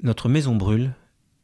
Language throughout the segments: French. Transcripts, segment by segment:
Notre maison brûle,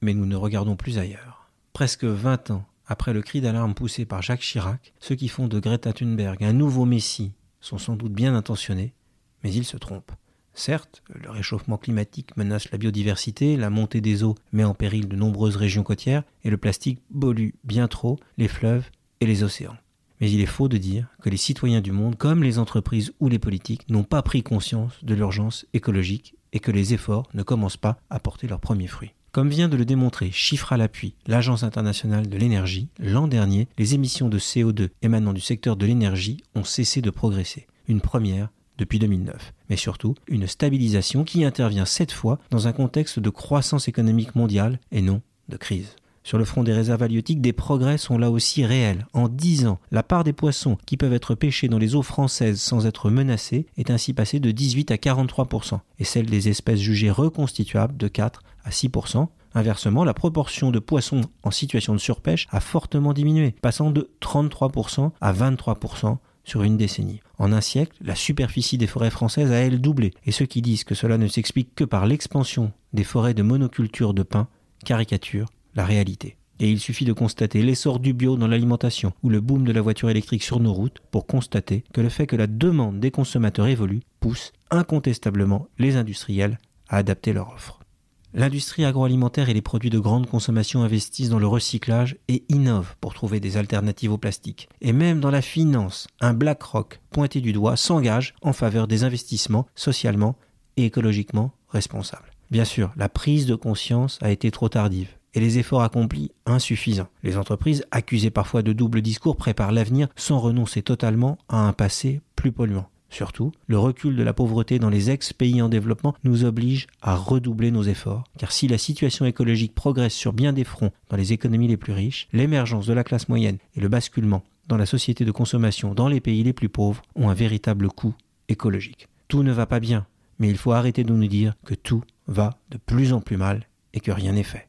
mais nous ne regardons plus ailleurs. Presque 20 ans après le cri d'alarme poussé par Jacques Chirac, ceux qui font de Greta Thunberg un nouveau messie sont sans doute bien intentionnés, mais ils se trompent. Certes, le réchauffement climatique menace la biodiversité, la montée des eaux met en péril de nombreuses régions côtières, et le plastique pollue bien trop les fleuves et les océans. Mais il est faux de dire que les citoyens du monde, comme les entreprises ou les politiques, n'ont pas pris conscience de l'urgence écologique et que les efforts ne commencent pas à porter leurs premiers fruits. Comme vient de le démontrer, chiffre à l'appui, l'Agence internationale de l'énergie, l'an dernier, les émissions de CO2 émanant du secteur de l'énergie ont cessé de progresser. Une première depuis 2009, mais surtout une stabilisation qui intervient cette fois dans un contexte de croissance économique mondiale et non de crise. Sur le front des réserves halieutiques, des progrès sont là aussi réels. En 10 ans, la part des poissons qui peuvent être pêchés dans les eaux françaises sans être menacés est ainsi passée de 18 à 43% et celle des espèces jugées reconstituables de 4 à 6% Inversement, la proportion de poissons en situation de surpêche a fortement diminué, passant de 33% à 23% sur une décennie. En un siècle, la superficie des forêts françaises a elle doublé, et ceux qui disent que cela ne s'explique que par l'expansion des forêts de monoculture de pins caricaturent la réalité. Et il suffit de constater l'essor du bio dans l'alimentation ou le boom de la voiture électrique sur nos routes pour constater que le fait que la demande des consommateurs évolue pousse incontestablement les industriels à adapter leur offre. L'industrie agroalimentaire et les produits de grande consommation investissent dans le recyclage et innovent pour trouver des alternatives au plastique. Et même dans la finance, un BlackRock pointé du doigt s'engage en faveur des investissements socialement et écologiquement responsables. Bien sûr, la prise de conscience a été trop tardive et les efforts accomplis insuffisants. Les entreprises, accusées parfois de double discours, préparent l'avenir sans renoncer totalement à un passé plus polluant. Surtout, le recul de la pauvreté dans les ex-pays en développement nous oblige à redoubler nos efforts, car si la situation écologique progresse sur bien des fronts dans les économies les plus riches, l'émergence de la classe moyenne et le basculement dans la société de consommation dans les pays les plus pauvres ont un véritable coût écologique. Tout ne va pas bien, mais il faut arrêter de nous dire que tout va de plus en plus mal et que rien n'est fait.